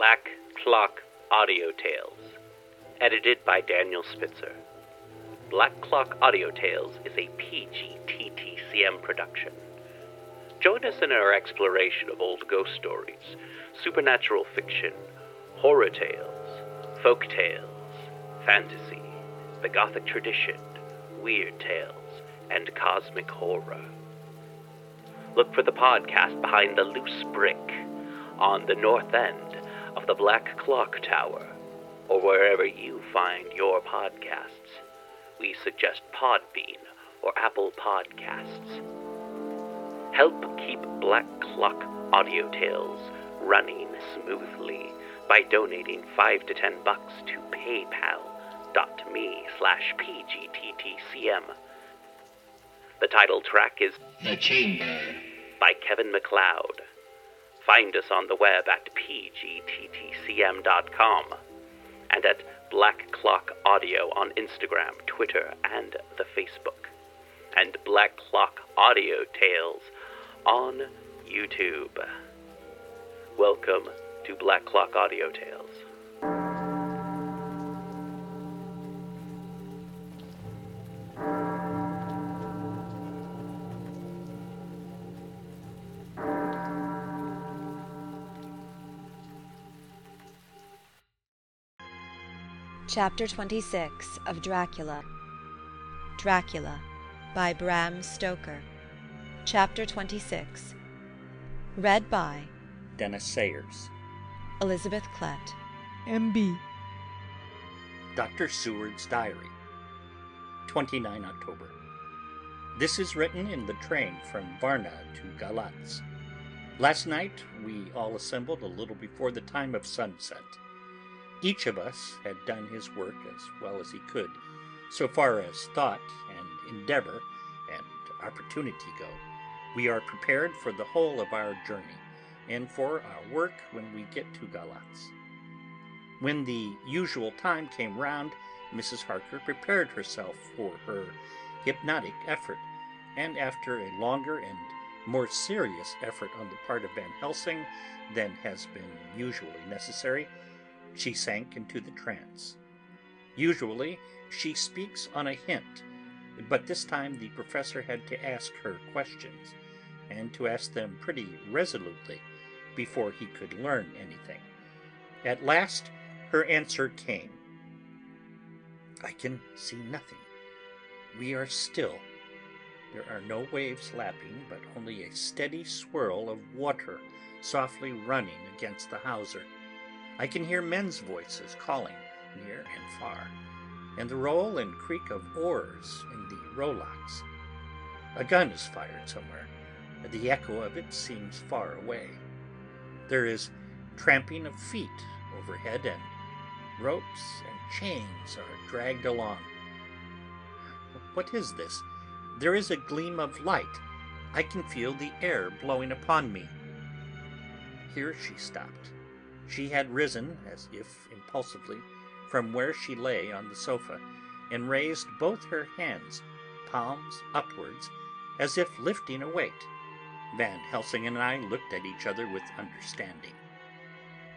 Black Clock Audio Tales, edited by Daniel Spitzer. Black Clock Audio Tales is a PGTTCM production. Join us in our exploration of old ghost stories, supernatural fiction, horror tales, folk tales, fantasy, the Gothic tradition, weird tales, and cosmic horror. Look for the podcast behind the loose brick on the north end of the Black Clock Tower, or wherever you find your podcasts. We suggest Podbean or Apple Podcasts. Help keep Black Clock Audio Tales running smoothly by donating 5 to 10 bucks to paypal.me slash pgttcm. The title track is The Chamber. by Kevin McLeod. Find us on the web at pgttcm.com and at Black Clock Audio on Instagram, Twitter, and the Facebook. And Black Clock Audio Tales on YouTube. Welcome to Black Clock Audio Tales. Chapter 26 of Dracula Dracula by Bram Stoker Chapter 26 Read by Dennis Sayers. Elizabeth Klett MB. Dr. Seward's Diary. 29 October. This is written in the train from Varna to Galatz. Last night we all assembled a little before the time of sunset. Each of us had done his work as well as he could, so far as thought and endeavor and opportunity go. We are prepared for the whole of our journey and for our work when we get to Galatz. When the usual time came round, Mrs. Harker prepared herself for her hypnotic effort, and after a longer and more serious effort on the part of Van Helsing than has been usually necessary, she sank into the trance. Usually she speaks on a hint, but this time the professor had to ask her questions, and to ask them pretty resolutely before he could learn anything. At last her answer came. I can see nothing. We are still. There are no waves lapping, but only a steady swirl of water softly running against the hawser. I can hear men's voices calling near and far, and the roll and creak of oars in the rowlocks. A gun is fired somewhere. And the echo of it seems far away. There is tramping of feet overhead, and ropes and chains are dragged along. What is this? There is a gleam of light. I can feel the air blowing upon me. Here she stopped. She had risen, as if impulsively, from where she lay on the sofa, and raised both her hands, palms upwards, as if lifting a weight. Van Helsing and I looked at each other with understanding.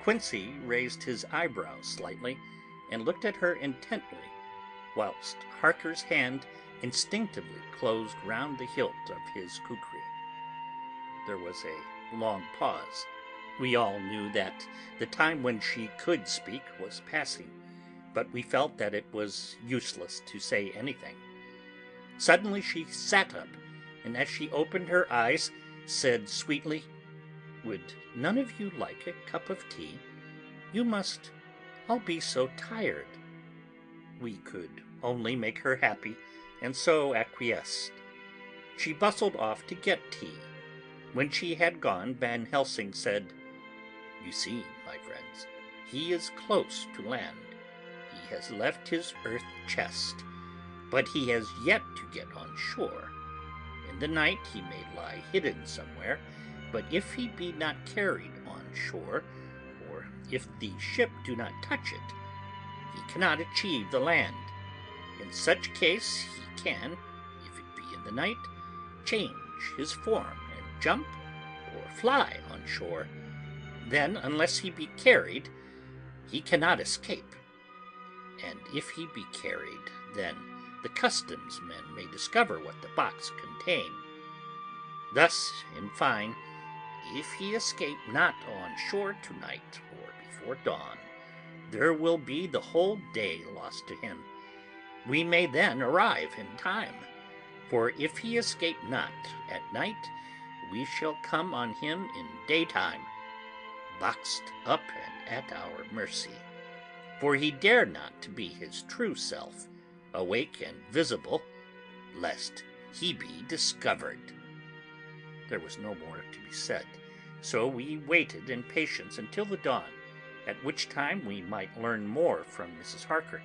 Quincy raised his eyebrows slightly and looked at her intently, whilst Harker's hand instinctively closed round the hilt of his kukri. There was a long pause. We all knew that the time when she could speak was passing, but we felt that it was useless to say anything. Suddenly she sat up, and as she opened her eyes, said sweetly, Would none of you like a cup of tea? You must all be so tired. We could only make her happy, and so acquiesced. She bustled off to get tea. When she had gone, Van Helsing said, You see, my friends, he is close to land. He has left his earth chest, but he has yet to get on shore. In the night he may lie hidden somewhere, but if he be not carried on shore, or if the ship do not touch it, he cannot achieve the land. In such case he can, if it be in the night, change his form and jump or fly on shore. Then, unless he be carried, he cannot escape. And if he be carried, then the customs men may discover what the box contain. Thus, in fine, if he escape not on shore tonight or before dawn, there will be the whole day lost to him. We may then arrive in time, for if he escape not at night, we shall come on him in daytime, boxed up and at our mercy. For he dare not to be his true self, awake and visible, lest he be discovered. There was no more to be said, so we waited in patience until the dawn, at which time we might learn more from Mrs. Harker.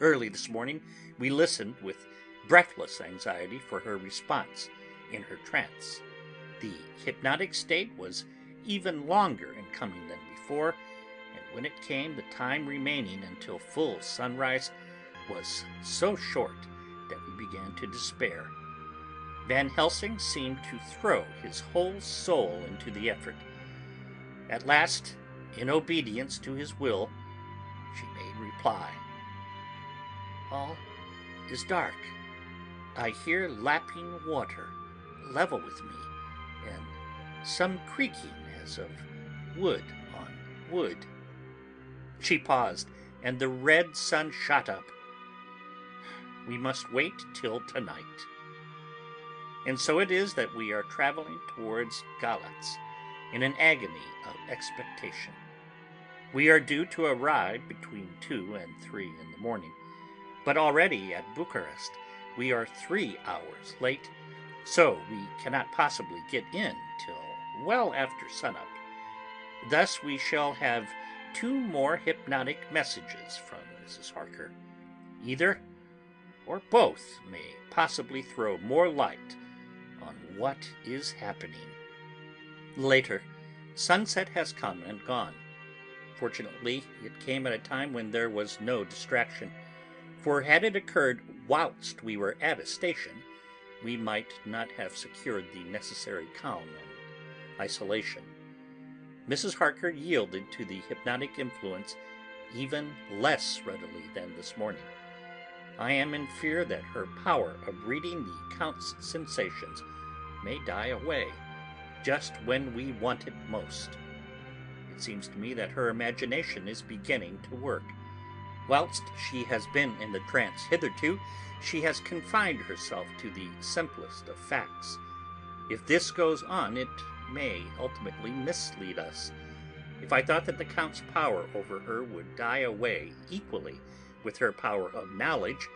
Early this morning we listened with breathless anxiety for her response in her trance. The hypnotic state was even longer in coming than before, and when it came, the time remaining until full sunrise was so short that we began to despair. Van Helsing seemed to throw his whole soul into the effort. At last, in obedience to his will, she made reply. All is dark. I hear lapping water level with me, and some creaking of wood on wood. She paused, and the red sun shot up. We must wait till tonight. And so it is that we are traveling towards Galatz in an agony of expectation. We are due to arrive between two and three in the morning, but already at Bucharest we are three hours late, so we cannot possibly get in till well after sunup. Thus we shall have two more hypnotic messages from Mrs. Harker. Either or both may possibly throw more light on what is happening. Later, sunset has come and gone. Fortunately, it came at a time when there was no distraction, for had it occurred whilst we were at a station, we might not have secured the necessary calm isolation. Mrs. Harker yielded to the hypnotic influence even less readily than this morning. I am in fear that her power of reading the Count's sensations may die away just when we want it most. It seems to me that her imagination is beginning to work. Whilst she has been in the trance hitherto, she has confined herself to the simplest of facts. If this goes on, it may ultimately mislead us. If I thought that the Count's power over her would die away equally with her power of knowledge,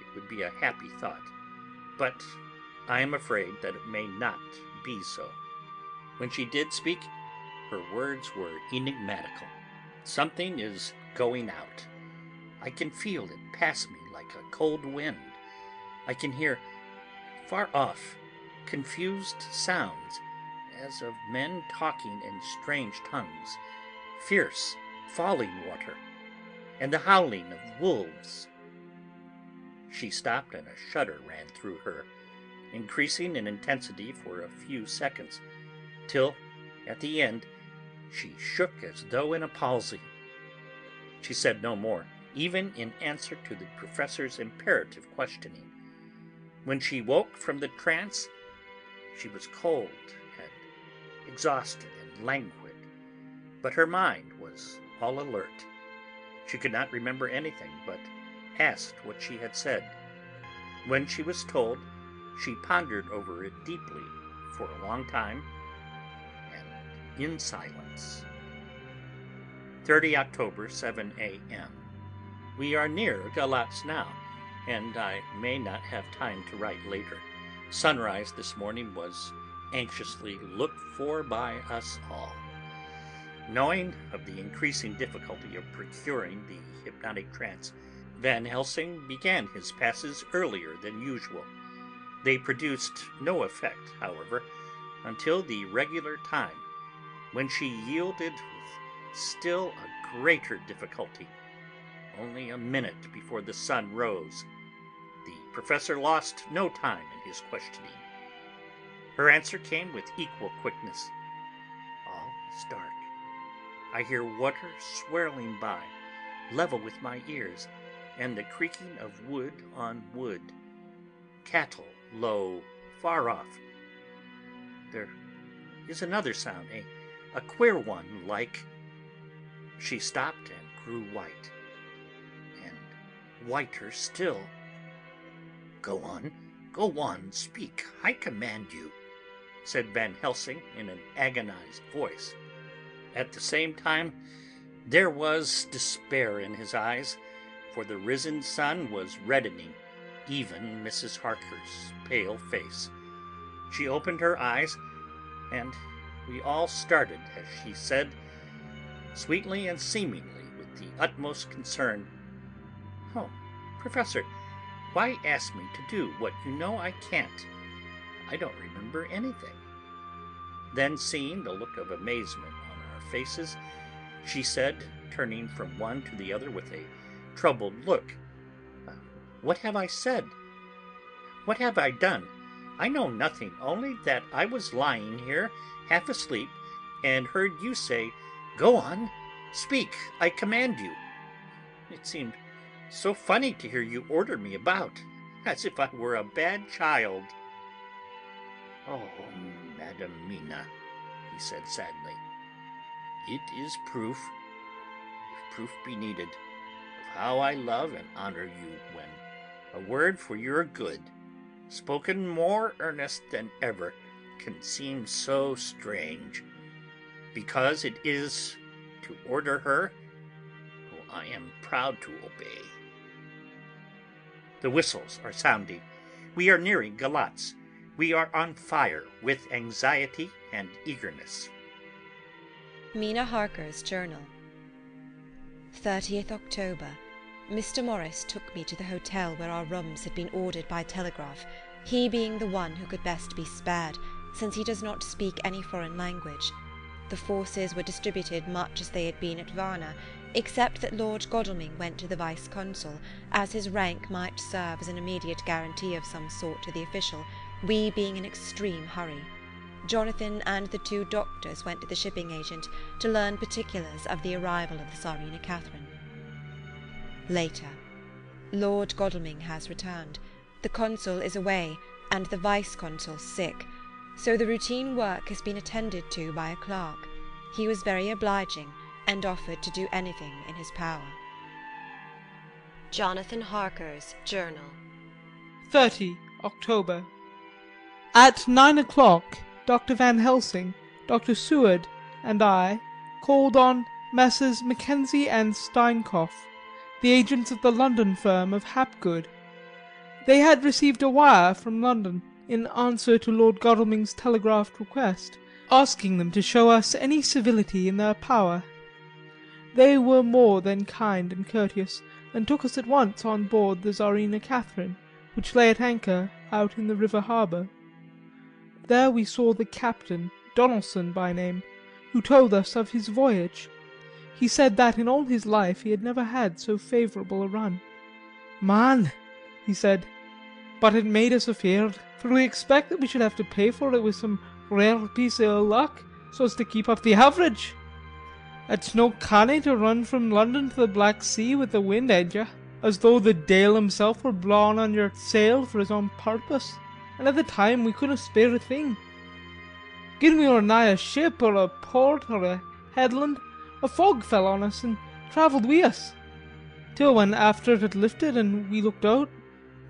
it would be a happy thought. But I am afraid that it may not be so. When she did speak, her words were enigmatical. Something is going out. I can feel it pass me like a cold wind. I can hear, far off, confused sounds as of men talking in strange tongues, fierce, falling water, and the howling of wolves. She stopped, and a shudder ran through her, increasing in intensity for a few seconds, till, at the end, she shook as though in a palsy. She said no more, even in answer to the professor's imperative questioning. When she woke from the trance, she was cold exhausted and languid, but her mind was all alert. She could not remember anything, but asked what she had said. When she was told, she pondered over it deeply for a long time and in silence. 30 October, 7 a.m. We are near Galatz now, and I may not have time to write later. Sunrise this morning was anxiously looked for by us all. Knowing of the increasing difficulty of procuring the hypnotic trance, Van Helsing began his passes earlier than usual. They produced no effect, however, until the regular time, when she yielded with still a greater difficulty, only a minute before the sun rose. The professor lost no time in his questioning. Her answer came with equal quickness. All is dark. I hear water swirling by, level with my ears, and the creaking of wood on wood. Cattle low, far off. There is another sound, a, a queer one, like. She stopped and grew white, and whiter still. Go on, go on, speak, I command you, said Van Helsing in an agonized voice. At the same time, there was despair in his eyes, for the risen sun was reddening even Mrs. Harker's pale face. She opened her eyes, and we all started as she said, sweetly and seemingly with the utmost concern, "Oh, Professor, why ask me to do what you know I can't? I don't remember anything." Then, seeing the look of amazement on our faces, she said, turning from one to the other with a troubled look, uh, "What have I said? What have I done? I know nothing, only that I was lying here, half asleep, and heard you say, 'Go on, speak, I command you.' It seemed so funny to hear you order me about, as if I were a bad child." "Oh, Madam Mina," he said sadly, "it is proof, if proof be needed, of how I love and honor you when a word for your good, spoken more earnest than ever, can seem so strange, because it is to order her who I am proud to obey. The whistles are sounding. We are nearing Galatz. We are on fire with anxiety and eagerness. Mina Harker's Journal 30th October. Mr. Morris took me to the hotel where our rooms had been ordered by telegraph, he being the one who could best be spared, since he does not speak any foreign language. The forces were distributed much as they had been at Varna, except that Lord Godalming went to the Vice Consul, as his rank might serve as an immediate guarantee of some sort to the official, we being in extreme hurry. Jonathan and the two doctors went to the shipping agent to learn particulars of the arrival of the Czarina Catherine. Later. Lord Godalming has returned. The consul is away, and the vice consul sick, so the routine work has been attended to by a clerk. He was very obliging, and offered to do anything in his power. Jonathan Harker's Journal 30 October. At nine o'clock, Dr. Van Helsing, Dr. Seward, and I called on Messrs. Mackenzie and Steinkopf, the agents of the London firm of Hapgood. They had received a wire from London in answer to Lord Godalming's telegraphed request, asking them to show us any civility in their power. They were more than kind and courteous, and took us at once on board the Czarina Catherine, which lay at anchor out in the river harbour. There we saw the captain, Donaldson by name, who told us of his voyage. He said that in all his life he had never had so favourable a run. Man, he said, but it made us afeard, for we expect that we should have to pay for it with some rare piece ill luck, so as to keep up the average. It's no canny to run from London to the Black Sea with the wind at you, as though the Deil himself were blawing on your sail for his own purpose, and at the time we couldn't spare a thing. Gin we were nigh a ship or a port or a headland, a fog fell on us and travelled wi' us, till when after it had lifted and we looked out,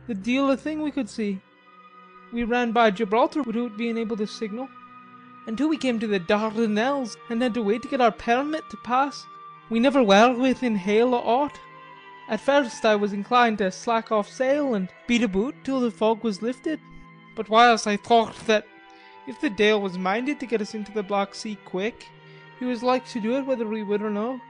the deal o' thing we could see. We ran by Gibraltar without being able to signal, until we came to the Dardanelles and had to wait to get our permit to pass. We never were within hail o' aught. At first I was inclined to slack off sail and beat about till the fog was lifted, but whilst I thought that if the Deil was minded to get us into the Black Sea quick, he was like to do it whether we would or no.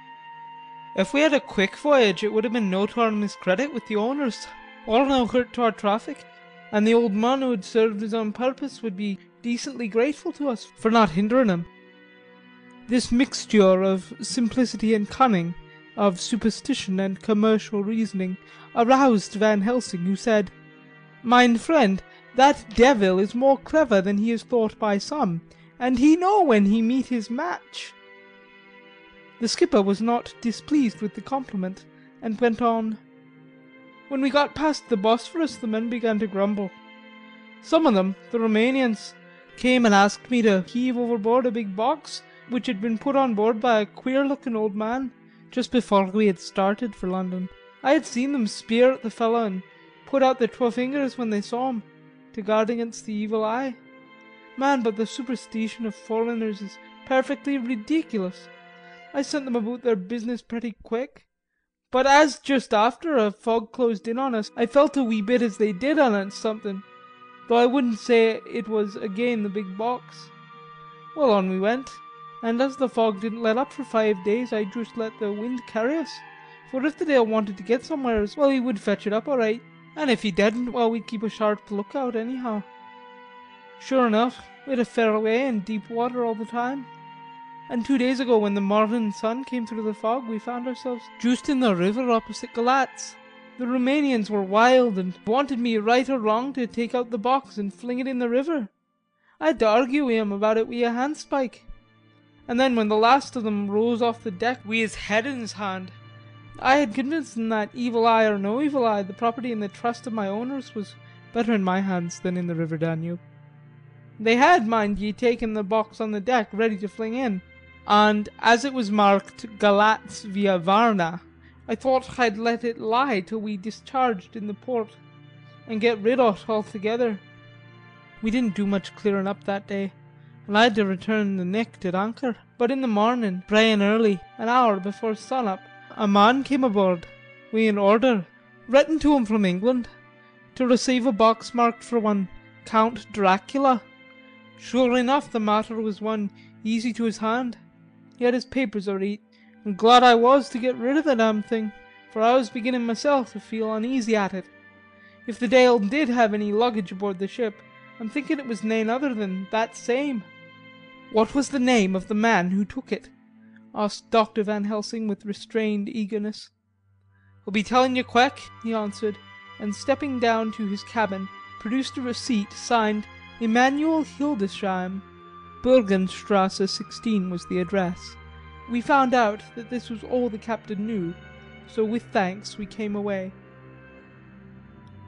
If we had a quick voyage it would have been no to our miscredit with the owners, or no hurt to our traffic, and the old man who had served us on purpose would be decently grateful to us for not hindering him. This mixture of simplicity and cunning, of superstition and commercial reasoning, aroused Van Helsing, who said, Mine friend, that devil is more clever than he is thought by some, and he know when he meet his match. The skipper was not displeased with the compliment, and went on: "When we got past the Bosphorus the men began to grumble. Some of them, the Roumanians, came and asked me to heave overboard a big box which had been put on board by a queer looking old man just before we had started for London. I had seen them speer at the fellow and put out their twa fingers when they saw him, to guard against the evil eye. Man, but the supersteetion of foreigners is perfectly ridiculous. I sent them about their business pretty quick. But as just after a fog closed in on us I felt a wee bit as they did announce something, though I wouldn't say it was again the big box. Well, on we went, and as the fog didn't let up for five days I just let the wind carry us, for if the Dale wanted to get somewheres, well he would fetch it up all right, and if he didn't, well we'd keep a sharp lookout anyhow. Sure enough, we had a fair way in deep water all the time. And two days ago when the morning sun came through the fog we found ourselves just in the river opposite Galatz. The Roumanians were wild and wanted me right or wrong to take out the box and fling it in the river. I had to argue wi' 'em about it wi' a handspike. And then when the last of them rose off the deck wi' his head in his hand, I had convinced them that evil eye or no evil eye, the property and the trust of my owners was better in my hands than in the river Danube. They had, mind ye, taken the box on the deck ready to fling in and as it was marked Galatz via Varna, I thought I'd let it lie till we discharged in the port and get rid o't altogether. We didn't do much clearing up that day, and I had to return the nicht at anchor. But in the morning, brae and early, an hour before sun up, a man came aboard wi' an order, written to him from England, to receive a box marked for one Count Dracula. Sure enough the matter was one easy to his hand. He had his papers all and glad I was to get rid of the damn thing, for I was beginning myself to feel uneasy at it. If the Dale did have any luggage aboard the ship, I'm thinking it was nane other than that same." "What was the name of the man who took it?" Asked Dr. Van Helsing with restrained eagerness. "I'll be telling you quick," he answered, and stepping down to his cabin produced a receipt signed Emanuel Hildesheim. Bergenstrasse 16 was the address. We found out that this was all the captain knew, so with thanks we came away.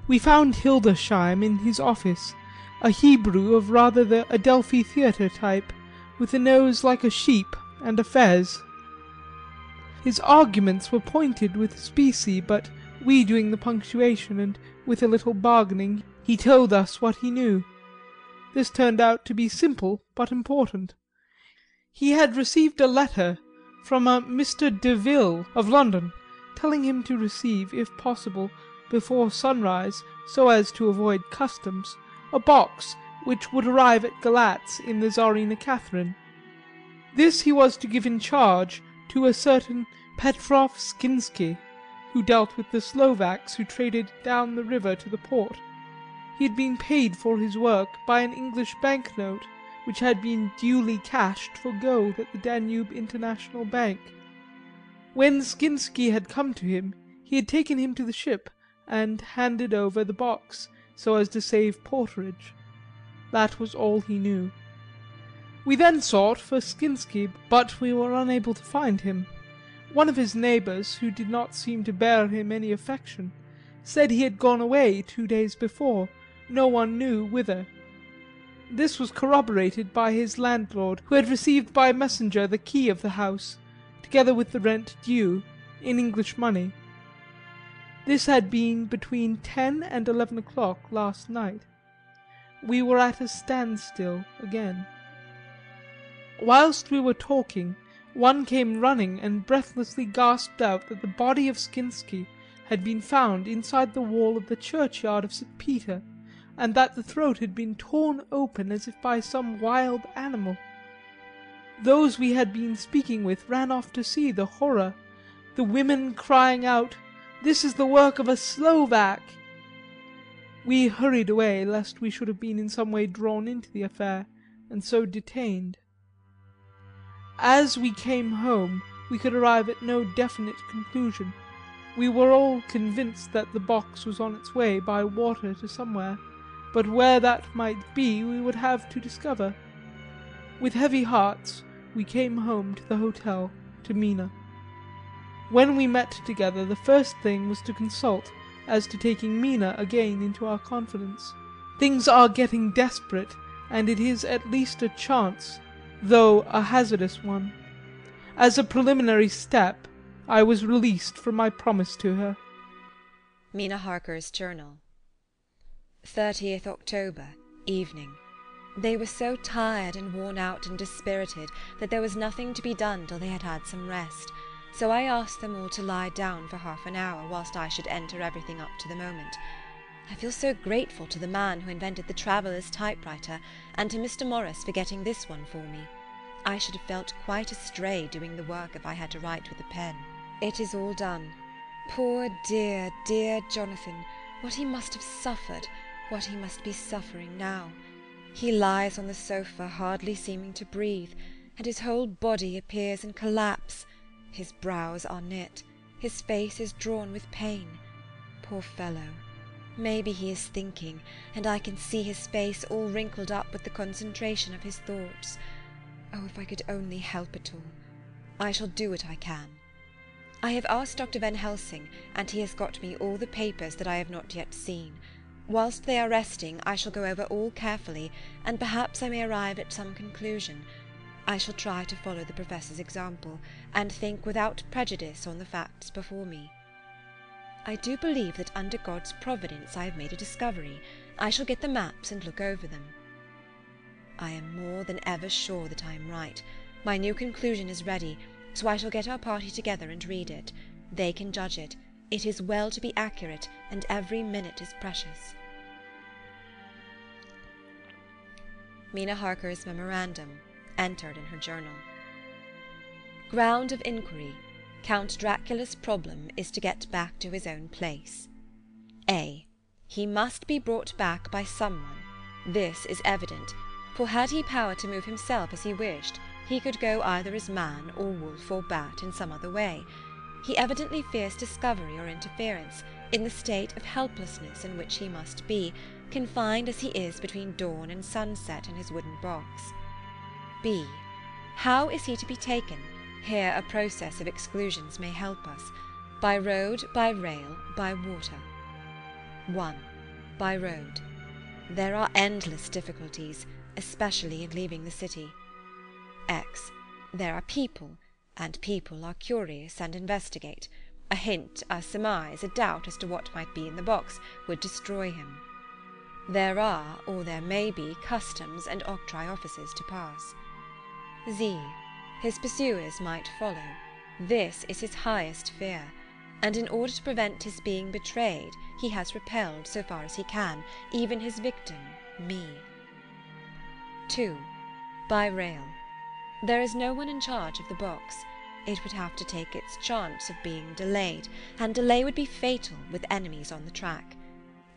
We found Hildesheim in his office, a Hebrew of rather the Adelphi Theatre type, with a nose like a sheep and a fez. His arguments were pointed with specie, but we doing the punctuation and with a little bargaining he told us what he knew. This turned out to be simple but important. He had received a letter from uh, a Mr. Deville of London, telling him to receive, if possible, before sunrise, so as to avoid customs, a box which would arrive at Galatz in the Czarina Catherine. This he was to give in charge to a certain Petrov Skinsky, who dealt with the Slovaks who traded down the river to the port. He had been paid for his work by an English bank note which had been duly cashed for gold at the Danube International Bank. When Skinsky had come to him he had taken him to the ship and handed over the box so as to save porterage. That was all he knew. We then sought for Skinsky, but we were unable to find him. One of his neighbours, who did not seem to bear him any affection, said he had gone away two days before no one knew whither. This was corroborated by his landlord, who had received by messenger the key of the house, together with the rent due, in English money. This had been between ten and eleven o'clock last night. We were at a standstill again. Whilst we were talking, one came running and breathlessly gasped out that the body of Skinsky had been found inside the wall of the churchyard of St. Peter and that the throat had been torn open as if by some wild animal. Those we had been speaking with ran off to see the horror, the women crying out, This is the work of a Slovak! We hurried away lest we should have been in some way drawn into the affair and so detained. As we came home we could arrive at no definite conclusion. We were all convinced that the box was on its way by water to somewhere but where that might be we would have to discover. With heavy hearts we came home to the hotel, to Mina. When we met together the first thing was to consult as to taking Mina again into our confidence. Things are getting desperate and it is at least a chance, though a hazardous one. As a preliminary step I was released from my promise to her. Mina Harker's Journal 30th October, evening. They were so tired and worn out and dispirited that there was nothing to be done till they had had some rest, so I asked them all to lie down for half an hour whilst I should enter everything up to the moment. I feel so grateful to the man who invented the traveller's typewriter and to Mr. Morris for getting this one for me. I should have felt quite astray doing the work if I had to write with a pen. It is all done. Poor dear, dear Jonathan, what he must have suffered, what he must be suffering now. He lies on the sofa hardly seeming to breathe, and his whole body appears in collapse. His brows are knit, his face is drawn with pain. Poor fellow! Maybe he is thinking, and I can see his face all wrinkled up with the concentration of his thoughts. Oh, if I could only help it all! I shall do what I can. I have asked Dr. Van Helsing, and he has got me all the papers that I have not yet seen. Whilst they are resting I shall go over all carefully, and perhaps I may arrive at some conclusion. I shall try to follow the Professor's example, and think without prejudice on the facts before me. I do believe that under God's providence I have made a discovery. I shall get the maps and look over them. I am more than ever sure that I am right. My new conclusion is ready, so I shall get our party together and read it. They can judge it. It is well to be accurate, and every minute is precious. Mina Harker's memorandum, entered in her journal. Ground of inquiry. Count Dracula's problem is to get back to his own place. A. He must be brought back by someone. This is evident, for had he power to move himself as he wished, he could go either as man or wolf or bat in some other way. He evidently fears discovery or interference, in the state of helplessness in which he must be, confined as he is between dawn and sunset in his wooden box. B. How is he to be taken? Here a process of exclusions may help us. By road, by rail, by water. 1. By road. There are endless difficulties, especially in leaving the city. X. There are people and people are curious and investigate. A hint, a surmise, a doubt as to what might be in the box would destroy him. There are, or there may be, customs and octroi offices to pass. Z. His pursuers might follow. This is his highest fear, and in order to prevent his being betrayed, he has repelled, so far as he can, even his victim, me. 2. By rail. There is no one in charge of the box. It would have to take its chance of being delayed, and delay would be fatal with enemies on the track.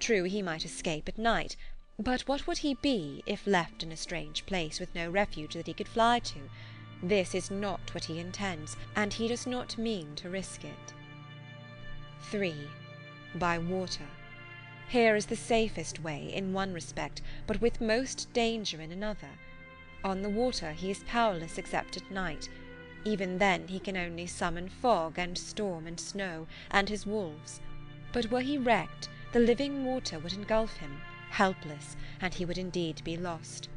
True, he might escape at night, but what would he be if left in a strange place with no refuge that he could fly to? This is not what he intends, and he does not mean to risk it. 3. By water. Here is the safest way, in one respect, but with most danger in another. On the water he is powerless except at night. Even then he can only summon fog and storm and snow, and his wolves. But were he wrecked, the living water would engulf him, helpless, and he would indeed be lost.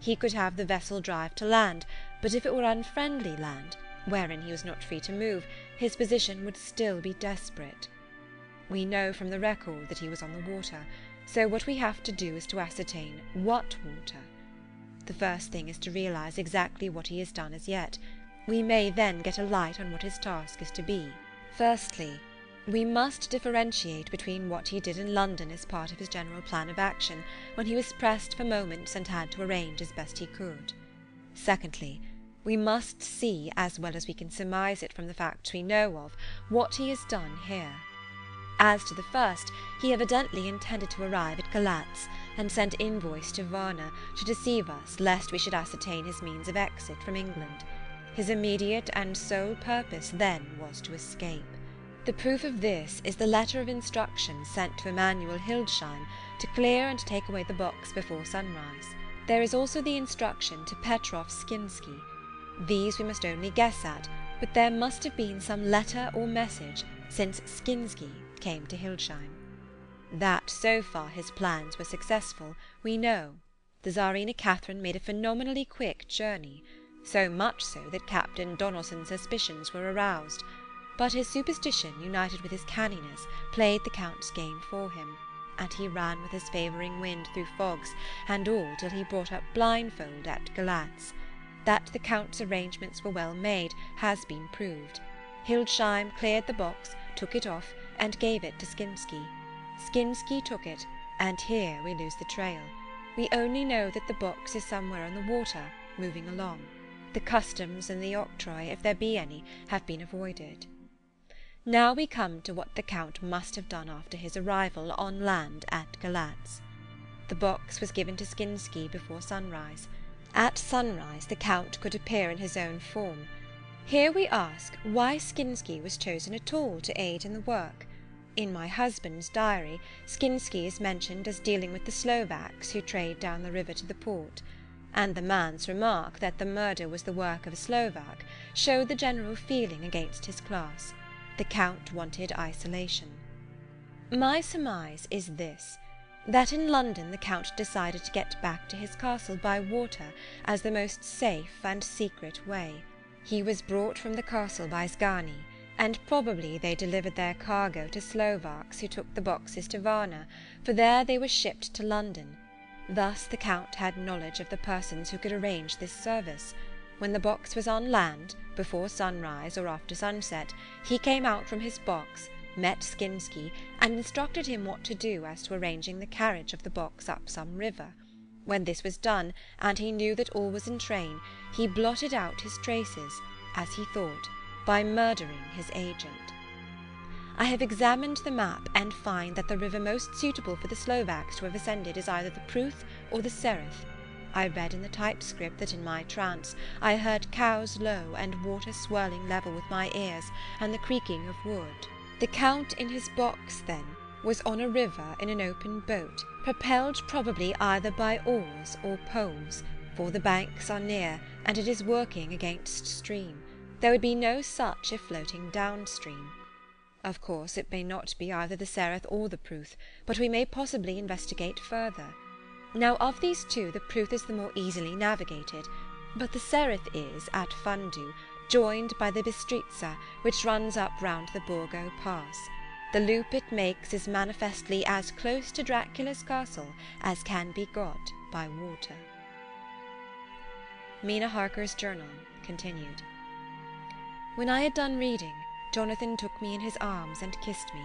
He could have the vessel drive to land, but if it were unfriendly land, wherein he was not free to move, his position would still be desperate. We know from the record that he was on the water, so what we have to do is to ascertain what water. The first thing is to realize exactly what he has done as yet. We may then get a light on what his task is to be. Firstly, we must differentiate between what he did in London as part of his general plan of action, when he was pressed for moments and had to arrange as best he could. Secondly, we must see, as well as we can surmise it from the facts we know of, what he has done here. As to the first, he evidently intended to arrive at Galatz, and sent invoice to Varna, to deceive us, lest we should ascertain his means of exit from England. His immediate and sole purpose then was to escape. The proof of this is the letter of instructions sent to Emanuel Hildesheim to clear and take away the box before sunrise. There is also the instruction to Petrov Skinsky. These we must only guess at, but there must have been some letter or message since Skinsky came to Hildesheim. That so far his plans were successful, we know. The Czarina Catherine made a phenomenally quick journey, so much so that Captain Donelson's suspicions were aroused; but his superstition united with his canniness played the Count's game for him, and he ran with his favouring wind through fogs and all till he brought up blindfold at Galatz. That the Count's arrangements were well made has been proved. Hildesheim cleared the box, took it off, and gave it to Skinsky. Skinsky took it, and here we lose the trail. We only know that the box is somewhere on the water, moving along. The customs and the octroi, if there be any, have been avoided. Now we come to what the Count must have done after his arrival on land at Galatz. The box was given to Skinsky before sunrise. At sunrise the Count could appear in his own form. Here we ask why Skinsky was chosen at all to aid in the work. In my husband's diary Skinsky is mentioned as dealing with the Slovaks who trade down the river to the port; and the man's remark that the murder was the work of a Slovak showed the general feeling against his class. The Count wanted isolation. My surmise is this that in London the Count decided to get back to his castle by water as the most safe and secret way. He was brought from the castle by Szgany, and probably they delivered their cargo to Slovaks who took the boxes to Varna, for there they were shipped to London. Thus the Count had knowledge of the persons who could arrange this service. When the box was on land, before sunrise or after sunset, he came out from his box met Skinsky, and instructed him what to do as to arranging the carriage of the box up some river. When this was done, and he knew that all was in train, he blotted out his traces, as he thought, by murdering his agent. I have examined the map, and find that the river most suitable for the Slovaks to have ascended is either the Pruth or the Sereth. I read in the typescript that in my trance I heard cows low and water swirling level with my ears, and the creaking of wood. The Count in his box, then, was on a river in an open boat, propelled probably either by oars or poles, for the banks are near, and it is working against stream; there would be no such if floating downstream. Of course it may not be either the Sereth or the Pruth, but we may possibly investigate further. Now of these two the Pruth is the more easily navigated, but the Sereth is, at Fundu joined by the Bistritza, which runs up round the Borgo Pass. The loop it makes is manifestly as close to Dracula's castle as can be got by water. Mina Harker's journal continued. When I had done reading, Jonathan took me in his arms and kissed me.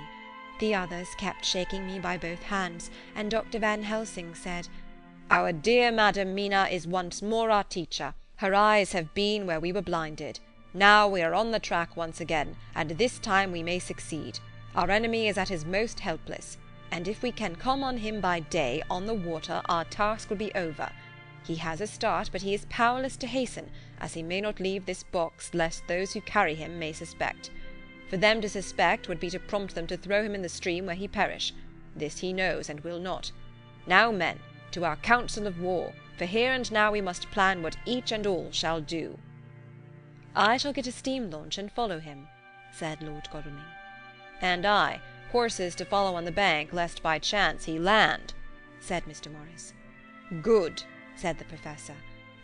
The others kept shaking me by both hands, and Dr. Van Helsing said, Our dear Madam Mina is once more our teacher. Her eyes have been where we were blinded. Now we are on the track once again, and this time we may succeed. Our enemy is at his most helpless, and if we can come on him by day, on the water, our task will be over. He has a start, but he is powerless to hasten, as he may not leave this box lest those who carry him may suspect. For them to suspect would be to prompt them to throw him in the stream where he perish. This he knows, and will not. Now, men, to our council of war, for here and now we must plan what each and all shall do. I shall get a steam launch and follow him, said Lord Godalming. And I, horses to follow on the bank, lest by chance he land, said Mr. Morris. Good, said the Professor.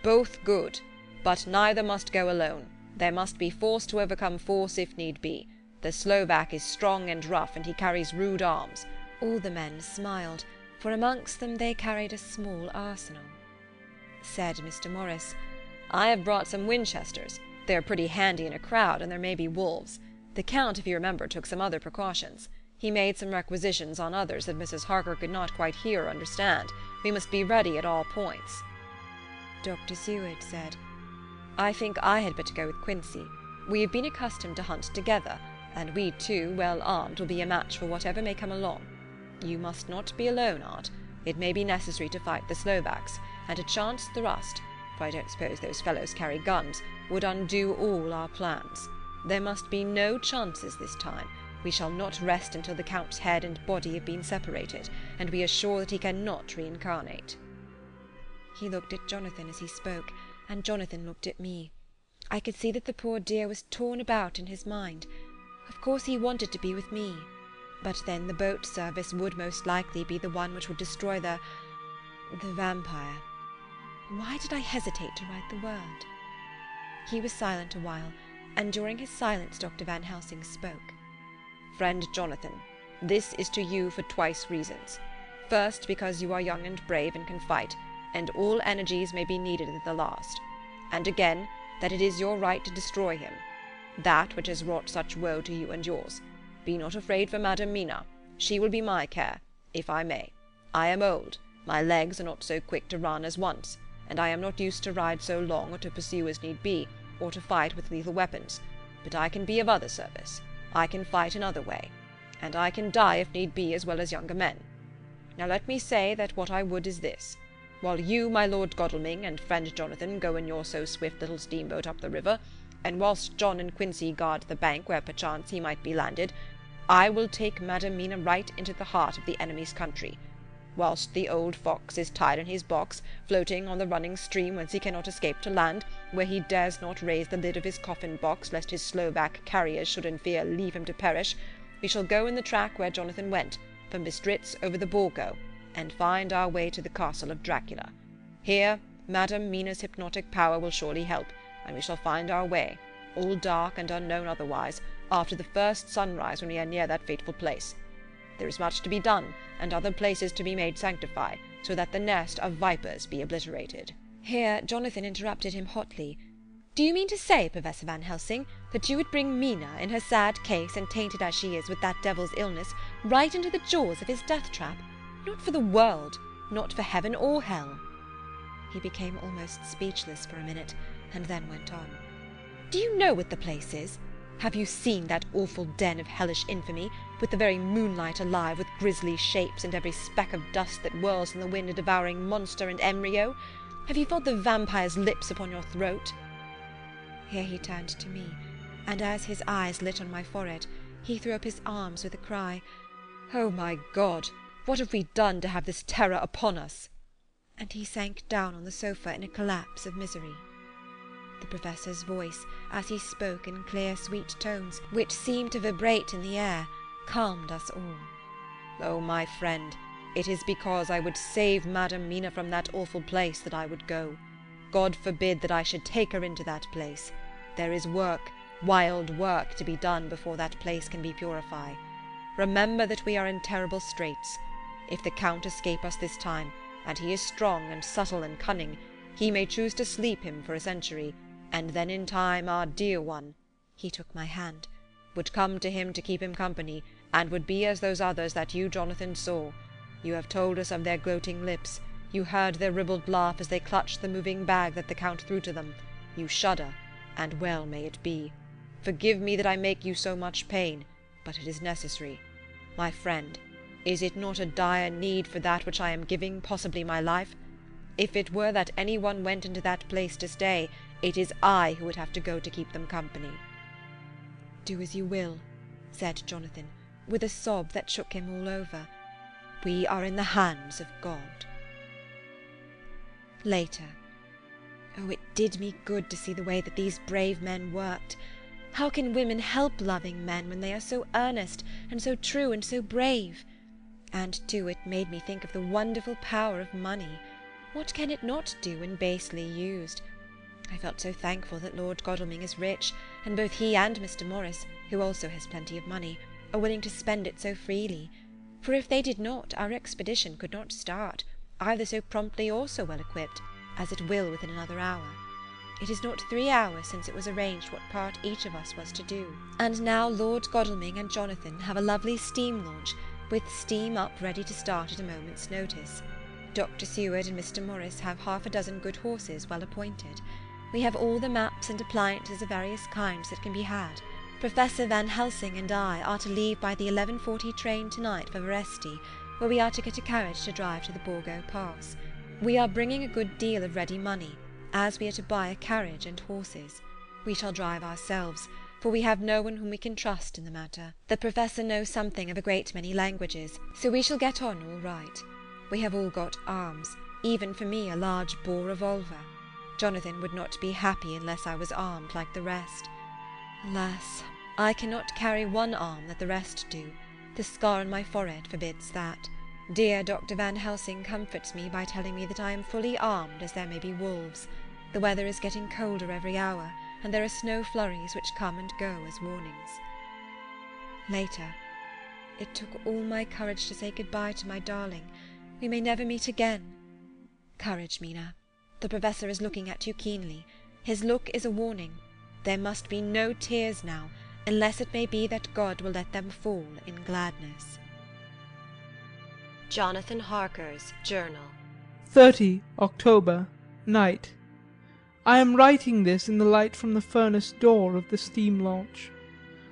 Both good. But neither must go alone. There must be force to overcome force if need be. The Slovak is strong and rough, and he carries rude arms. All the men smiled, for amongst them they carried a small arsenal. Said Mr. Morris, I have brought some Winchesters. They are pretty handy in a crowd, and there may be wolves. The Count, if you remember, took some other precautions. He made some requisitions on others that Mrs. Harker could not quite hear or understand. We must be ready at all points. Dr. Seward said, I think I had better go with Quincey. We have been accustomed to hunt together, and we two, well armed, will be a match for whatever may come along. You must not be alone, Art. It may be necessary to fight the Slovaks, and a chance thrust for I don't suppose those fellows carry guns, would undo all our plans. There must be no chances this time. We shall not rest until the Count's head and body have been separated, and we are sure that he cannot reincarnate. He looked at Jonathan as he spoke, and Jonathan looked at me. I could see that the poor dear was torn about in his mind. Of course he wanted to be with me, but then the boat service would most likely be the one which would destroy the the vampire. Why did I hesitate to write the word? He was silent a while, and during his silence Dr. Van Helsing spoke. Friend Jonathan, this is to you for twice reasons. First, because you are young and brave and can fight, and all energies may be needed at the last. And again, that it is your right to destroy him, that which has wrought such woe to you and yours. Be not afraid for Madam Mina. She will be my care, if I may. I am old, my legs are not so quick to run as once, and I am not used to ride so long or to pursue as need be, or to fight with lethal weapons. But I can be of other service. I can fight another way. And I can die if need be as well as younger men. Now let me say that what I would is this. While you, my Lord Godalming, and friend Jonathan go in your so swift little steamboat up the river, and whilst John and Quincey guard the bank where perchance he might be landed, I will take Madam Mina right into the heart of the enemy's country, whilst the old fox is tied in his box, floating on the running stream whence he cannot escape to land, where he dares not raise the lid of his coffin-box lest his Slovak carriers should in fear leave him to perish, we shall go in the track where Jonathan went, from Bistritz over the Borgo, and find our way to the castle of Dracula. Here Madam Mina's hypnotic power will surely help, and we shall find our way, all dark and unknown otherwise, after the first sunrise when we are near that fateful place. There is much to be done, and other places to be made sanctify, so that the nest of vipers be obliterated. Here Jonathan interrupted him hotly. Do you mean to say, Professor Van Helsing, that you would bring Mina, in her sad case and tainted as she is with that devil's illness, right into the jaws of his death-trap? Not for the world, not for heaven or hell. He became almost speechless for a minute, and then went on. Do you know what the place is? Have you seen that awful den of hellish infamy, with the very moonlight alive with grisly shapes, and every speck of dust that whirls in the wind a devouring monster and embryo? Have you felt the vampire's lips upon your throat? Here he turned to me, and as his eyes lit on my forehead, he threw up his arms with a cry, Oh, my God! What have we done to have this terror upon us? And he sank down on the sofa in a collapse of misery. The Professor's voice, as he spoke in clear, sweet tones, which seemed to vibrate in the air, calmed us all. Oh, my friend, it is because I would save Madam Mina from that awful place that I would go. God forbid that I should take her into that place. There is work, wild work, to be done before that place can be purified. Remember that we are in terrible straits. If the Count escape us this time, and he is strong and subtle and cunning, he may choose to sleep him for a century, and then in time our dear one he took my hand would come to him to keep him company, and would be as those others that you, Jonathan, saw. You have told us of their gloating lips. You heard their ribald laugh as they clutched the moving bag that the Count threw to them. You shudder, and well may it be. Forgive me that I make you so much pain, but it is necessary. My friend, is it not a dire need for that which I am giving, possibly my life? If it were that any one went into that place to stay, it is I who would have to go to keep them company. Do as you will, said Jonathan, with a sob that shook him all over. We are in the hands of God. Later. Oh, it did me good to see the way that these brave men worked. How can women help loving men when they are so earnest and so true and so brave? And, too, it made me think of the wonderful power of money. What can it not do when basely used? I felt so thankful that Lord Godalming is rich, and both he and Mr. Morris, who also has plenty of money, are willing to spend it so freely. For if they did not, our expedition could not start, either so promptly or so well equipped, as it will within another hour. It is not three hours since it was arranged what part each of us was to do. And now Lord Godalming and Jonathan have a lovely steam launch, with steam up ready to start at a moment's notice. Dr. Seward and Mr. Morris have half a dozen good horses well appointed. We have all the maps and appliances of various kinds that can be had. Professor Van Helsing and I are to leave by the 11.40 train to-night for Veresti, where we are to get a carriage to drive to the Borgo Pass. We are bringing a good deal of ready money, as we are to buy a carriage and horses. We shall drive ourselves, for we have no one whom we can trust in the matter. The Professor knows something of a great many languages, so we shall get on all right. We have all got arms, even for me a large bore revolver. Jonathan would not be happy unless I was armed like the rest. Alas, I cannot carry one arm that the rest do. The scar on my forehead forbids that. Dear Dr. Van Helsing comforts me by telling me that I am fully armed as there may be wolves. The weather is getting colder every hour, and there are snow flurries which come and go as warnings. Later. It took all my courage to say good-bye to my darling. We may never meet again. Courage, Mina. The Professor is looking at you keenly. His look is a warning. There must be no tears now, unless it may be that God will let them fall in gladness. Jonathan Harker's Journal 30 October, night. I am writing this in the light from the furnace door of the steam launch.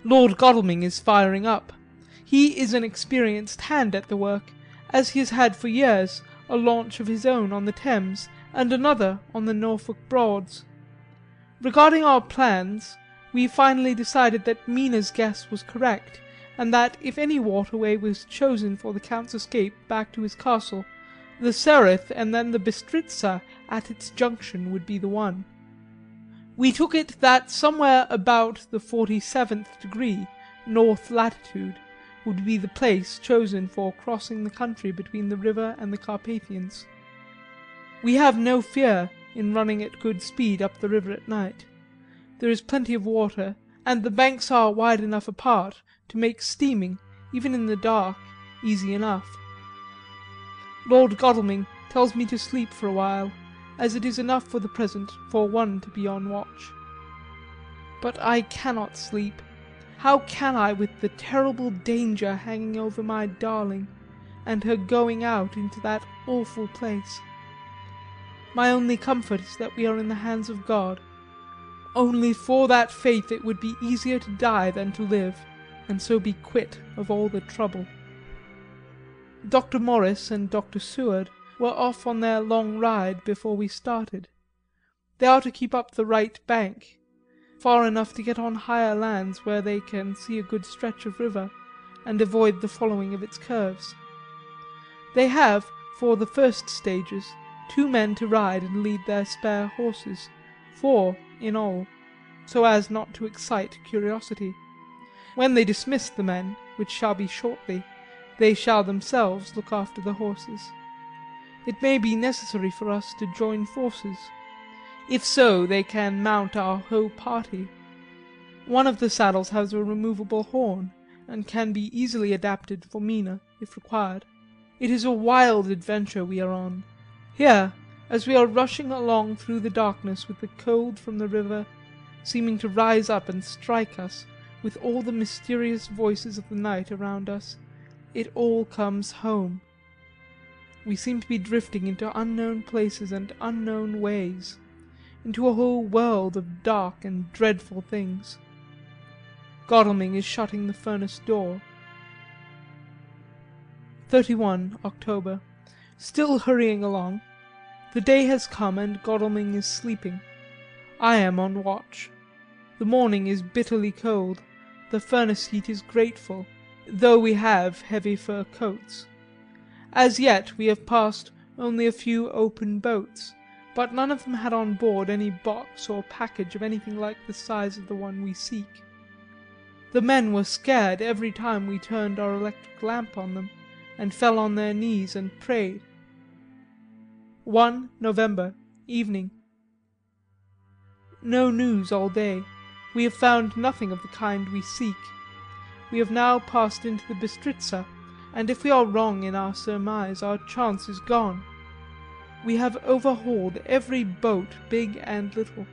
Lord Godalming is firing up. He is an experienced hand at the work, as he has had for years a launch of his own on the Thames and another on the Norfolk Broads. Regarding our plans, we finally decided that Mina's guess was correct, and that if any waterway was chosen for the Count's escape back to his castle, the Sereth and then the Bistritza at its junction would be the one. We took it that somewhere about the forty seventh degree, north latitude, would be the place chosen for crossing the country between the river and the Carpathians. We have no fear in running at good speed up the river at night. There is plenty of water, and the banks are wide enough apart to make steaming, even in the dark, easy enough. Lord Godalming tells me to sleep for a while, as it is enough for the present for one to be on watch. But I cannot sleep. How can I with the terrible danger hanging over my darling, and her going out into that awful place? My only comfort is that we are in the hands of God. Only for that faith it would be easier to die than to live, and so be quit of all the trouble. Dr. Morris and Dr. Seward were off on their long ride before we started. They are to keep up the right bank, far enough to get on higher lands where they can see a good stretch of river, and avoid the following of its curves. They have, for the first stages, two men to ride and lead their spare horses, four in all, so as not to excite curiosity. When they dismiss the men, which shall be shortly, they shall themselves look after the horses. It may be necessary for us to join forces. If so, they can mount our whole party. One of the saddles has a removable horn, and can be easily adapted for Mina, if required. It is a wild adventure we are on. Here, as we are rushing along through the darkness with the cold from the river seeming to rise up and strike us, with all the mysterious voices of the night around us, it all comes home. We seem to be drifting into unknown places and unknown ways, into a whole world of dark and dreadful things. Godalming is shutting the furnace door. 31 October. Still hurrying along. The day has come and Godalming is sleeping. I am on watch. The morning is bitterly cold, the furnace heat is grateful, though we have heavy fur coats. As yet we have passed only a few open boats, but none of them had on board any box or package of anything like the size of the one we seek. The men were scared every time we turned our electric lamp on them, and fell on their knees and prayed. 1 November, evening. No news all day. We have found nothing of the kind we seek. We have now passed into the Bistritza, and if we are wrong in our surmise our chance is gone. We have overhauled every boat, big and little.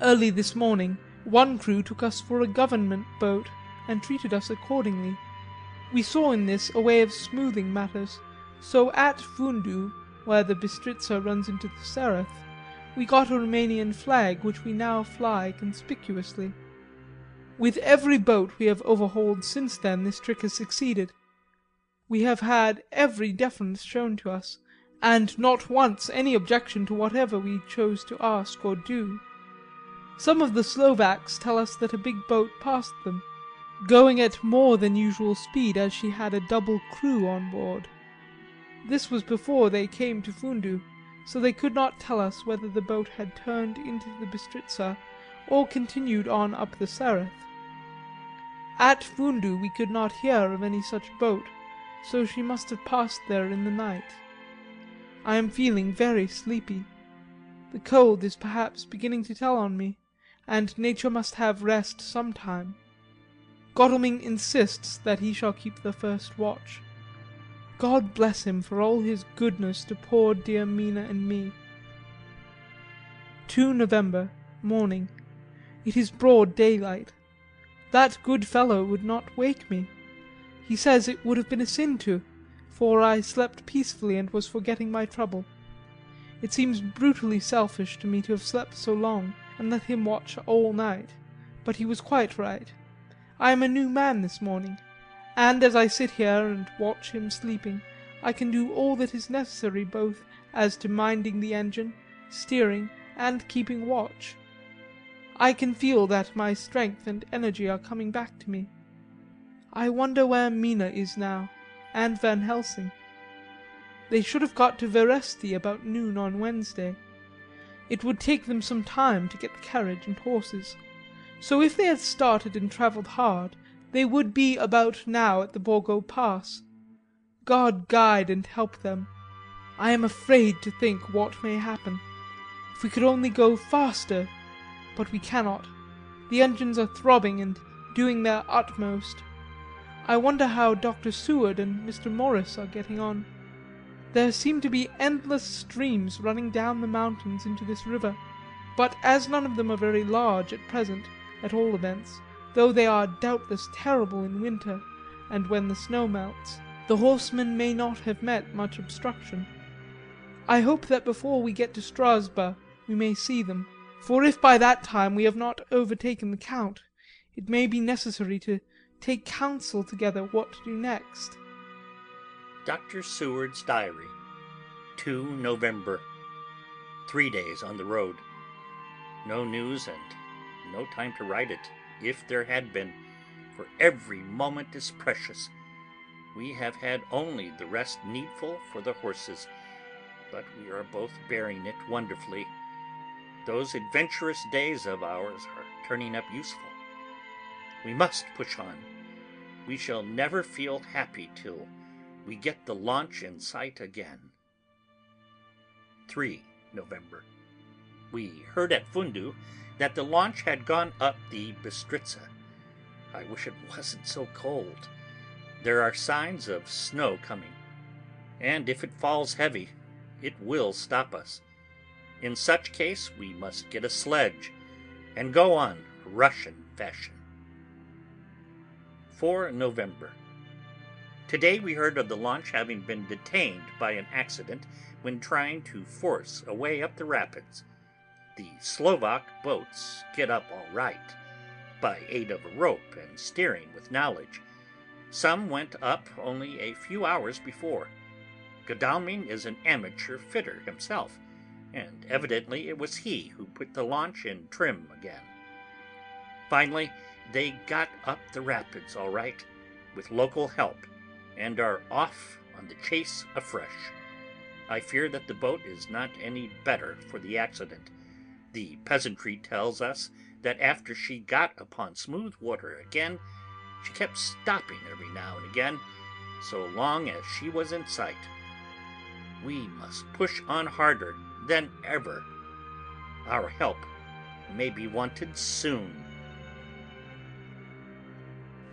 Early this morning one crew took us for a government boat, and treated us accordingly. We saw in this a way of smoothing matters, so at Fundu where the Bistritza runs into the Sereth, we got a Roumanian flag which we now fly conspicuously. With every boat we have overhauled since then this trick has succeeded. We have had every deference shown to us, and not once any objection to whatever we chose to ask or do. Some of the Slovaks tell us that a big boat passed them, going at more than usual speed as she had a double crew on board. This was before they came to Fundu, so they could not tell us whether the boat had turned into the Bistritza or continued on up the Sereth. At Fundu we could not hear of any such boat, so she must have passed there in the night. I am feeling very sleepy. The cold is perhaps beginning to tell on me, and nature must have rest some time. Godalming insists that he shall keep the first watch. God bless him for all his goodness to poor dear Mina and me. 2 November, morning. It is broad daylight. That good fellow would not wake me. He says it would have been a sin to, for I slept peacefully and was forgetting my trouble. It seems brutally selfish to me to have slept so long and let him watch all night, but he was quite right. I am a new man this morning, and as I sit here and watch him sleeping I can do all that is necessary both as to minding the engine, steering, and keeping watch. I can feel that my strength and energy are coming back to me. I wonder where Mina is now, and Van Helsing. They should have got to Veresti about noon on Wednesday. It would take them some time to get the carriage and horses, so if they had started and travelled hard they would be about now at the Borgo Pass. God guide and help them. I am afraid to think what may happen. If we could only go faster but we cannot. The engines are throbbing and doing their utmost. I wonder how Dr. Seward and Mr. Morris are getting on. There seem to be endless streams running down the mountains into this river, but as none of them are very large at present, at all events, though they are doubtless terrible in winter and when the snow melts, the horsemen may not have met much obstruction. I hope that before we get to Strasburg we may see them, for if by that time we have not overtaken the Count, it may be necessary to take counsel together what to do next. Dr. Seward's Diary, 2 November. Three days on the road. No news and no time to write it if there had been, for every moment is precious. We have had only the rest needful for the horses, but we are both bearing it wonderfully. Those adventurous days of ours are turning up useful. We must push on. We shall never feel happy till we get the launch in sight again. 3 November. We heard at Fundu that the launch had gone up the Bistritza. I wish it wasn't so cold. There are signs of snow coming, and if it falls heavy, it will stop us. In such case, we must get a sledge and go on Russian fashion. 4 November. Today we heard of the launch having been detained by an accident when trying to force a way up the rapids. The Slovak boats get up all right, by aid of a rope and steering with knowledge. Some went up only a few hours before. Godalming is an amateur fitter himself, and evidently it was he who put the launch in trim again. Finally, they got up the rapids all right, with local help, and are off on the chase afresh. I fear that the boat is not any better for the accident. The peasantry tells us that after she got upon smooth water again, she kept stopping every now and again, so long as she was in sight. We must push on harder than ever. Our help may be wanted soon.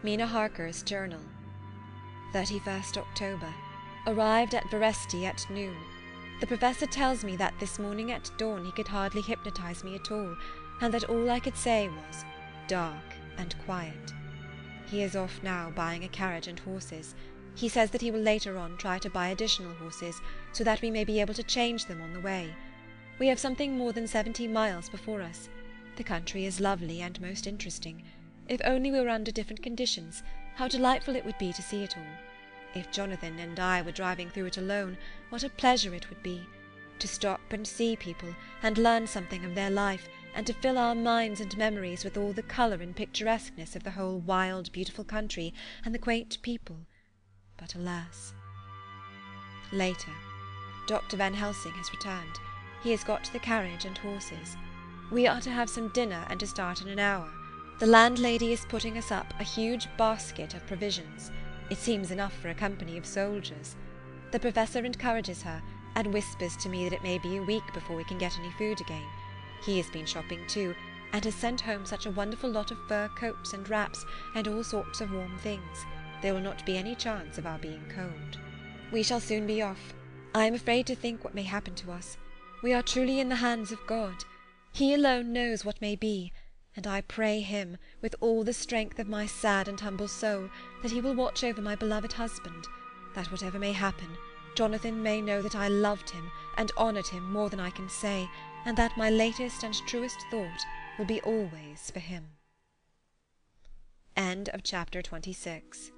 Mina Harker's Journal 31st October. Arrived at Veresti at noon. The Professor tells me that this morning at dawn he could hardly hypnotize me at all, and that all I could say was "dark and quiet." He is off now buying a carriage and horses. He says that he will later on try to buy additional horses, so that we may be able to change them on the way. We have something more than seventy miles before us. The country is lovely and most interesting. If only we were under different conditions, how delightful it would be to see it all! If Jonathan and I were driving through it alone, what a pleasure it would be! To stop and see people, and learn something of their life, and to fill our minds and memories with all the colour and picturesqueness of the whole wild, beautiful country and the quaint people. But alas! Later. Dr. Van Helsing has returned. He has got the carriage and horses. We are to have some dinner and to start in an hour. The landlady is putting us up a huge basket of provisions. It seems enough for a company of soldiers. The Professor encourages her, and whispers to me that it may be a week before we can get any food again. He has been shopping too, and has sent home such a wonderful lot of fur coats and wraps, and all sorts of warm things, there will not be any chance of our being cold. We shall soon be off. I am afraid to think what may happen to us. We are truly in the hands of God. He alone knows what may be, and I pray him, with all the strength of my sad and humble soul, that he will watch over my beloved husband, that whatever may happen, Jonathan may know that I loved him and honoured him more than I can say, and that my latest and truest thought will be always for him. End of chapter 26